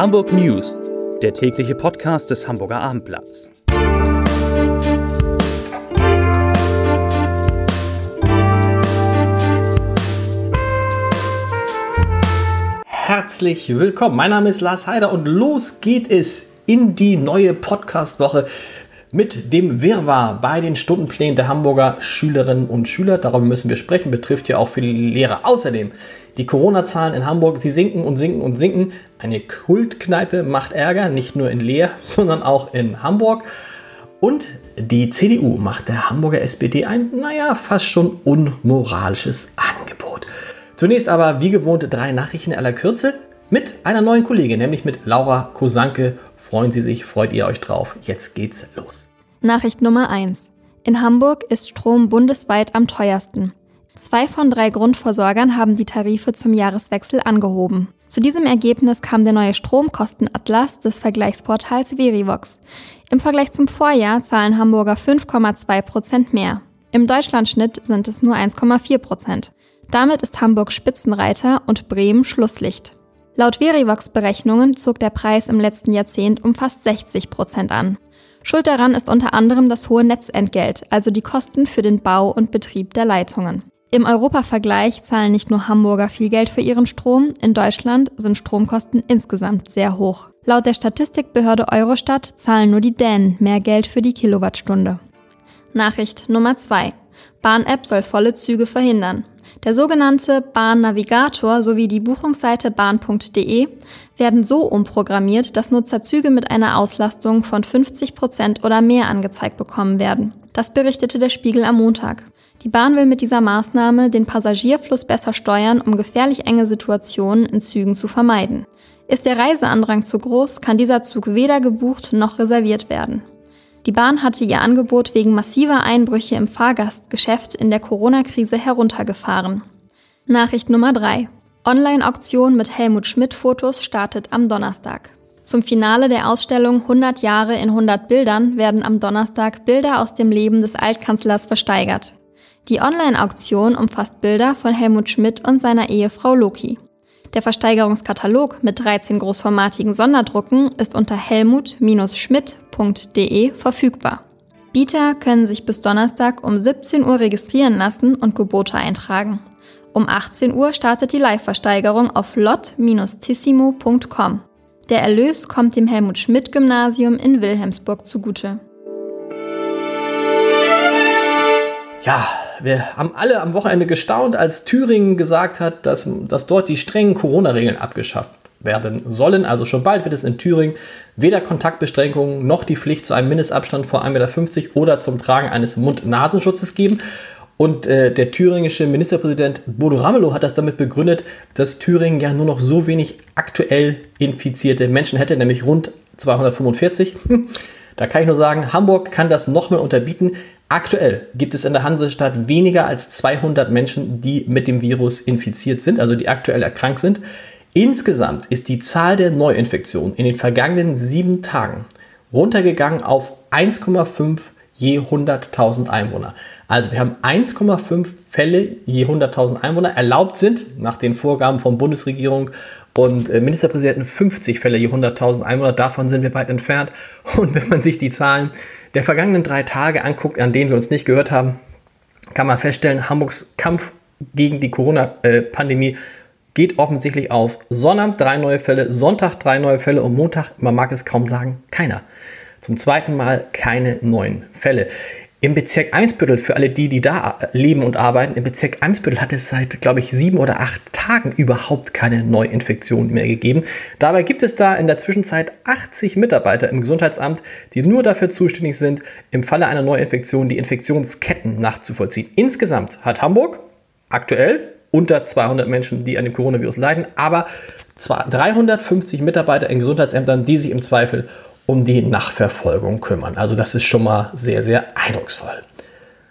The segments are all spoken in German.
Hamburg News, der tägliche Podcast des Hamburger Abendblatts. Herzlich willkommen. Mein Name ist Lars Heider und los geht es in die neue Podcast-Woche mit dem Wirrwarr bei den Stundenplänen der Hamburger Schülerinnen und Schüler. Darüber müssen wir sprechen, betrifft ja auch viele Lehrer. Außerdem die Corona-Zahlen in Hamburg, sie sinken und sinken und sinken. Eine Kultkneipe macht Ärger, nicht nur in Leer, sondern auch in Hamburg. Und die CDU macht der Hamburger SPD ein, naja, fast schon unmoralisches Angebot. Zunächst aber, wie gewohnt, drei Nachrichten aller Kürze mit einer neuen Kollegin, nämlich mit Laura Kosanke. Freuen Sie sich, freut ihr euch drauf. Jetzt geht's los. Nachricht Nummer 1. In Hamburg ist Strom bundesweit am teuersten. Zwei von drei Grundversorgern haben die Tarife zum Jahreswechsel angehoben. Zu diesem Ergebnis kam der neue Stromkostenatlas des Vergleichsportals Verivox. Im Vergleich zum Vorjahr zahlen Hamburger 5,2 Prozent mehr. Im Deutschlandschnitt sind es nur 1,4 Prozent. Damit ist Hamburg Spitzenreiter und Bremen Schlusslicht. Laut Verivox-Berechnungen zog der Preis im letzten Jahrzehnt um fast 60 Prozent an. Schuld daran ist unter anderem das hohe Netzentgelt, also die Kosten für den Bau und Betrieb der Leitungen. Im Europavergleich zahlen nicht nur Hamburger viel Geld für ihren Strom, in Deutschland sind Stromkosten insgesamt sehr hoch. Laut der Statistikbehörde Eurostat zahlen nur die Dänen mehr Geld für die Kilowattstunde. Nachricht Nummer 2. Bahn-App soll volle Züge verhindern. Der sogenannte Bahn-Navigator sowie die Buchungsseite bahn.de werden so umprogrammiert, dass Nutzer Züge mit einer Auslastung von 50 Prozent oder mehr angezeigt bekommen werden. Das berichtete der Spiegel am Montag. Die Bahn will mit dieser Maßnahme den Passagierfluss besser steuern, um gefährlich enge Situationen in Zügen zu vermeiden. Ist der Reiseandrang zu groß, kann dieser Zug weder gebucht noch reserviert werden. Die Bahn hatte ihr Angebot wegen massiver Einbrüche im Fahrgastgeschäft in der Corona-Krise heruntergefahren. Nachricht Nummer 3. Online-Auktion mit Helmut Schmidt-Fotos startet am Donnerstag. Zum Finale der Ausstellung 100 Jahre in 100 Bildern werden am Donnerstag Bilder aus dem Leben des Altkanzlers versteigert. Die Online-Auktion umfasst Bilder von Helmut Schmidt und seiner Ehefrau Loki. Der Versteigerungskatalog mit 13 großformatigen Sonderdrucken ist unter helmut-schmidt.de verfügbar. Bieter können sich bis Donnerstag um 17 Uhr registrieren lassen und Gebote eintragen. Um 18 Uhr startet die Live-Versteigerung auf lot-tissimo.com. Der Erlös kommt dem Helmut Schmidt Gymnasium in Wilhelmsburg zugute. Ja, wir haben alle am Wochenende gestaunt, als Thüringen gesagt hat, dass, dass dort die strengen Corona-Regeln abgeschafft werden sollen. Also schon bald wird es in Thüringen weder Kontaktbeschränkungen noch die Pflicht zu einem Mindestabstand vor 1,50 Meter oder zum Tragen eines Mund-Nasenschutzes geben. Und äh, der thüringische Ministerpräsident Bodo Ramelow hat das damit begründet, dass Thüringen ja nur noch so wenig aktuell infizierte Menschen hätte, nämlich rund 245. Da kann ich nur sagen, Hamburg kann das nochmal unterbieten. Aktuell gibt es in der Hansestadt weniger als 200 Menschen, die mit dem Virus infiziert sind, also die aktuell erkrankt sind. Insgesamt ist die Zahl der Neuinfektionen in den vergangenen sieben Tagen runtergegangen auf 1,5 je 100.000 Einwohner. Also wir haben 1,5 Fälle je 100.000 Einwohner. Erlaubt sind nach den Vorgaben von Bundesregierung und äh, Ministerpräsidenten 50 Fälle je 100.000 Einwohner. Davon sind wir weit entfernt. Und wenn man sich die Zahlen der vergangenen drei Tage anguckt, an denen wir uns nicht gehört haben, kann man feststellen, Hamburgs Kampf gegen die Corona-Pandemie geht offensichtlich auf. Sonnabend drei neue Fälle, Sonntag drei neue Fälle und Montag, man mag es kaum sagen, keiner. Zum zweiten Mal keine neuen Fälle. Im Bezirk Eimsbüttel, für alle die, die da leben und arbeiten, im Bezirk Eimsbüttel hat es seit, glaube ich, sieben oder acht Tagen überhaupt keine Neuinfektion mehr gegeben. Dabei gibt es da in der Zwischenzeit 80 Mitarbeiter im Gesundheitsamt, die nur dafür zuständig sind, im Falle einer Neuinfektion die Infektionsketten nachzuvollziehen. Insgesamt hat Hamburg aktuell unter 200 Menschen, die an dem Coronavirus leiden, aber zwar 350 Mitarbeiter in Gesundheitsämtern, die sich im Zweifel um die Nachverfolgung kümmern. Also das ist schon mal sehr, sehr eindrucksvoll.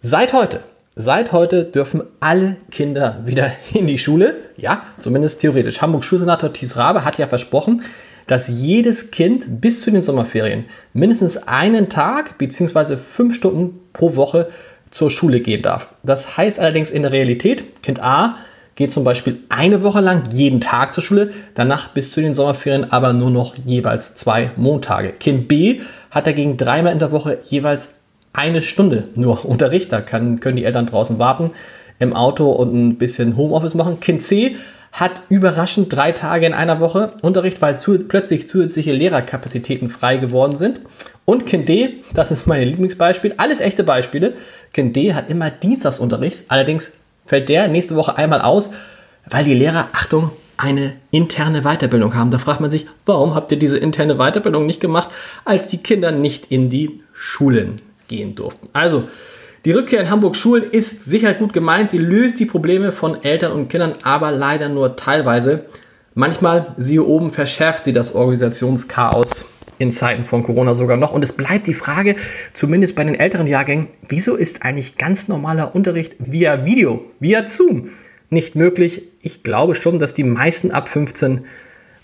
Seit heute, seit heute dürfen alle Kinder wieder in die Schule. Ja, zumindest theoretisch. Hamburg Schulsenator Thies Rabe hat ja versprochen, dass jedes Kind bis zu den Sommerferien mindestens einen Tag bzw. fünf Stunden pro Woche zur Schule gehen darf. Das heißt allerdings in der Realität, Kind A geht zum Beispiel eine Woche lang jeden Tag zur Schule, danach bis zu den Sommerferien aber nur noch jeweils zwei Montage. Kind B hat dagegen dreimal in der Woche jeweils eine Stunde nur Unterricht. Da kann, können die Eltern draußen warten im Auto und ein bisschen Homeoffice machen. Kind C hat überraschend drei Tage in einer Woche Unterricht, weil zu, plötzlich zusätzliche Lehrerkapazitäten frei geworden sind. Und Kind D, das ist mein Lieblingsbeispiel, alles echte Beispiele. Kind D hat immer Dienstagsunterricht, allerdings fällt der nächste Woche einmal aus, weil die Lehrer, Achtung, eine interne Weiterbildung haben. Da fragt man sich, warum habt ihr diese interne Weiterbildung nicht gemacht, als die Kinder nicht in die Schulen gehen durften? Also, die Rückkehr in Hamburg Schulen ist sicher gut gemeint. Sie löst die Probleme von Eltern und Kindern, aber leider nur teilweise. Manchmal, siehe oben, verschärft sie das Organisationschaos in Zeiten von Corona sogar noch. Und es bleibt die Frage, zumindest bei den älteren Jahrgängen, wieso ist eigentlich ganz normaler Unterricht via Video, via Zoom nicht möglich? Ich glaube schon, dass die meisten ab 15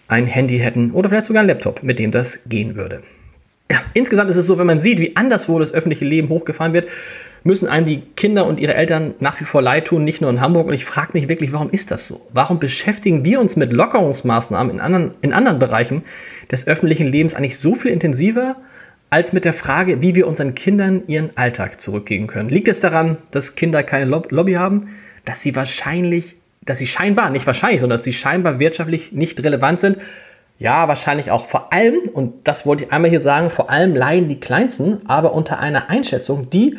ein Handy hätten oder vielleicht sogar ein Laptop, mit dem das gehen würde. Ja, insgesamt ist es so, wenn man sieht, wie anderswo das öffentliche Leben hochgefahren wird, müssen einem die Kinder und ihre Eltern nach wie vor leid tun, nicht nur in Hamburg. Und ich frage mich wirklich, warum ist das so? Warum beschäftigen wir uns mit Lockerungsmaßnahmen in anderen, in anderen Bereichen des öffentlichen Lebens eigentlich so viel intensiver als mit der Frage, wie wir unseren Kindern ihren Alltag zurückgeben können? Liegt es daran, dass Kinder keine Lobby haben? Dass sie wahrscheinlich, dass sie scheinbar, nicht wahrscheinlich, sondern dass sie scheinbar wirtschaftlich nicht relevant sind? Ja, wahrscheinlich auch vor allem, und das wollte ich einmal hier sagen, vor allem leiden die Kleinsten, aber unter einer Einschätzung, die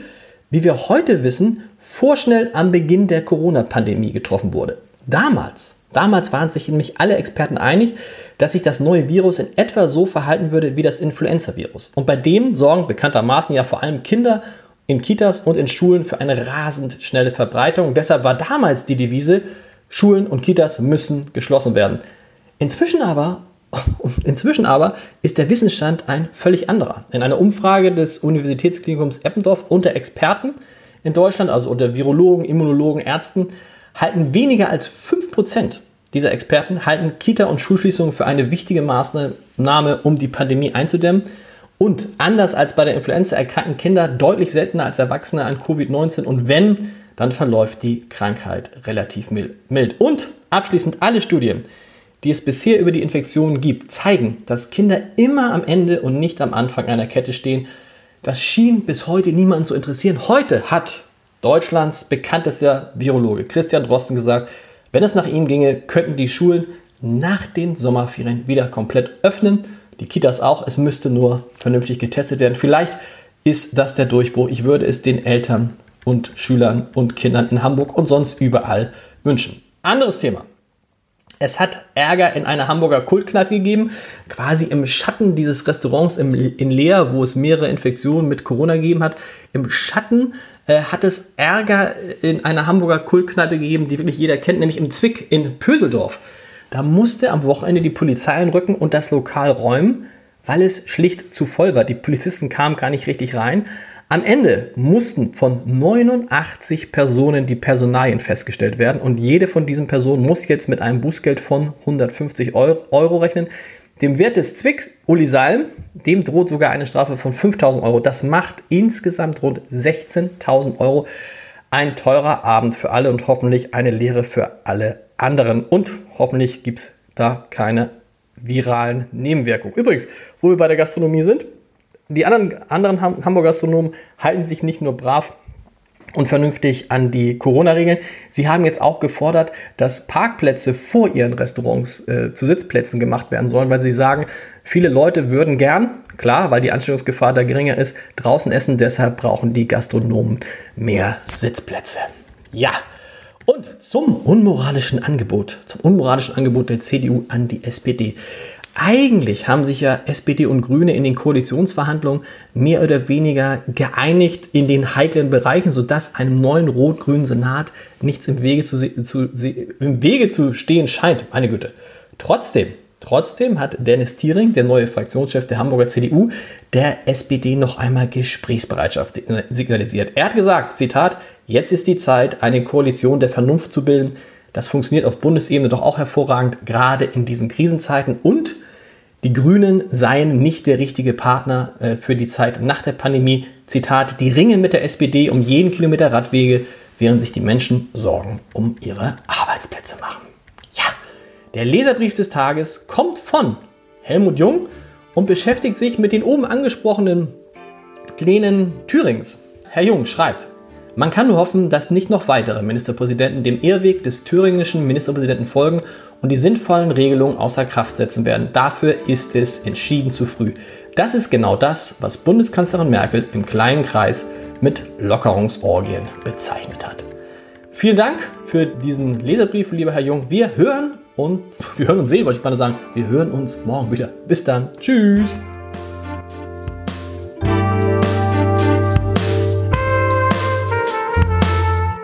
wie wir heute wissen, vorschnell am Beginn der Corona-Pandemie getroffen wurde. Damals, damals waren sich nämlich alle Experten einig, dass sich das neue Virus in etwa so verhalten würde wie das Influenza-Virus. Und bei dem sorgen bekanntermaßen ja vor allem Kinder in Kitas und in Schulen für eine rasend schnelle Verbreitung. Und deshalb war damals die Devise, Schulen und Kitas müssen geschlossen werden. Inzwischen aber Inzwischen aber ist der Wissensstand ein völlig anderer. In einer Umfrage des Universitätsklinikums Eppendorf unter Experten in Deutschland, also unter Virologen, Immunologen, Ärzten, halten weniger als 5% dieser Experten halten Kita- und Schulschließungen für eine wichtige Maßnahme, um die Pandemie einzudämmen. Und anders als bei der Influenza erkranken Kinder deutlich seltener als Erwachsene an Covid-19 und wenn, dann verläuft die Krankheit relativ mild. Und abschließend alle Studien, die es bisher über die Infektionen gibt, zeigen, dass Kinder immer am Ende und nicht am Anfang einer Kette stehen. Das schien bis heute niemanden zu interessieren. Heute hat Deutschlands bekanntester Virologe Christian Drosten gesagt, wenn es nach ihm ginge, könnten die Schulen nach den Sommerferien wieder komplett öffnen. Die Kitas auch. Es müsste nur vernünftig getestet werden. Vielleicht ist das der Durchbruch. Ich würde es den Eltern und Schülern und Kindern in Hamburg und sonst überall wünschen. Anderes Thema. Es hat Ärger in einer Hamburger Kultkneipe gegeben, quasi im Schatten dieses Restaurants im, in Leer, wo es mehrere Infektionen mit Corona gegeben hat. Im Schatten äh, hat es Ärger in einer Hamburger Kultkneipe gegeben, die wirklich jeder kennt, nämlich im Zwick in Pöseldorf. Da musste am Wochenende die Polizei einrücken und das Lokal räumen, weil es schlicht zu voll war. Die Polizisten kamen gar nicht richtig rein. Am Ende mussten von 89 Personen die Personalien festgestellt werden und jede von diesen Personen muss jetzt mit einem Bußgeld von 150 Euro rechnen. Dem Wert des Zwicks, Uli Salm, dem droht sogar eine Strafe von 5000 Euro. Das macht insgesamt rund 16.000 Euro. Ein teurer Abend für alle und hoffentlich eine Lehre für alle anderen. Und hoffentlich gibt es da keine viralen Nebenwirkungen. Übrigens, wo wir bei der Gastronomie sind, die anderen, anderen Hamburger Gastronomen halten sich nicht nur brav und vernünftig an die Corona-Regeln. Sie haben jetzt auch gefordert, dass Parkplätze vor ihren Restaurants äh, zu Sitzplätzen gemacht werden sollen, weil sie sagen, viele Leute würden gern, klar, weil die Ansteckungsgefahr da geringer ist, draußen essen. Deshalb brauchen die Gastronomen mehr Sitzplätze. Ja. Und zum unmoralischen Angebot, zum unmoralischen Angebot der CDU an die SPD. Eigentlich haben sich ja SPD und Grüne in den Koalitionsverhandlungen mehr oder weniger geeinigt in den heiklen Bereichen, sodass einem neuen rot-grünen Senat nichts im Wege zu, zu, im Wege zu stehen scheint. Meine Güte. Trotzdem, trotzdem hat Dennis Thiering, der neue Fraktionschef der Hamburger CDU, der SPD noch einmal Gesprächsbereitschaft signalisiert. Er hat gesagt, Zitat, jetzt ist die Zeit, eine Koalition der Vernunft zu bilden. Das funktioniert auf Bundesebene doch auch hervorragend, gerade in diesen Krisenzeiten und die Grünen seien nicht der richtige Partner äh, für die Zeit nach der Pandemie. Zitat, die ringen mit der SPD um jeden Kilometer Radwege, während sich die Menschen sorgen um ihre Arbeit. Arbeitsplätze machen. Ja, der Leserbrief des Tages kommt von Helmut Jung und beschäftigt sich mit den oben angesprochenen Plänen Thürings. Herr Jung schreibt, man kann nur hoffen, dass nicht noch weitere Ministerpräsidenten dem Irrweg des thüringischen Ministerpräsidenten folgen und die sinnvollen Regelungen außer Kraft setzen werden. Dafür ist es entschieden zu früh. Das ist genau das, was Bundeskanzlerin Merkel im kleinen Kreis mit Lockerungsorgien bezeichnet hat. Vielen Dank für diesen Leserbrief, lieber Herr Jung. Wir hören und wir hören uns sehen, wollte ich gerade sagen. Wir hören uns morgen wieder. Bis dann. Tschüss.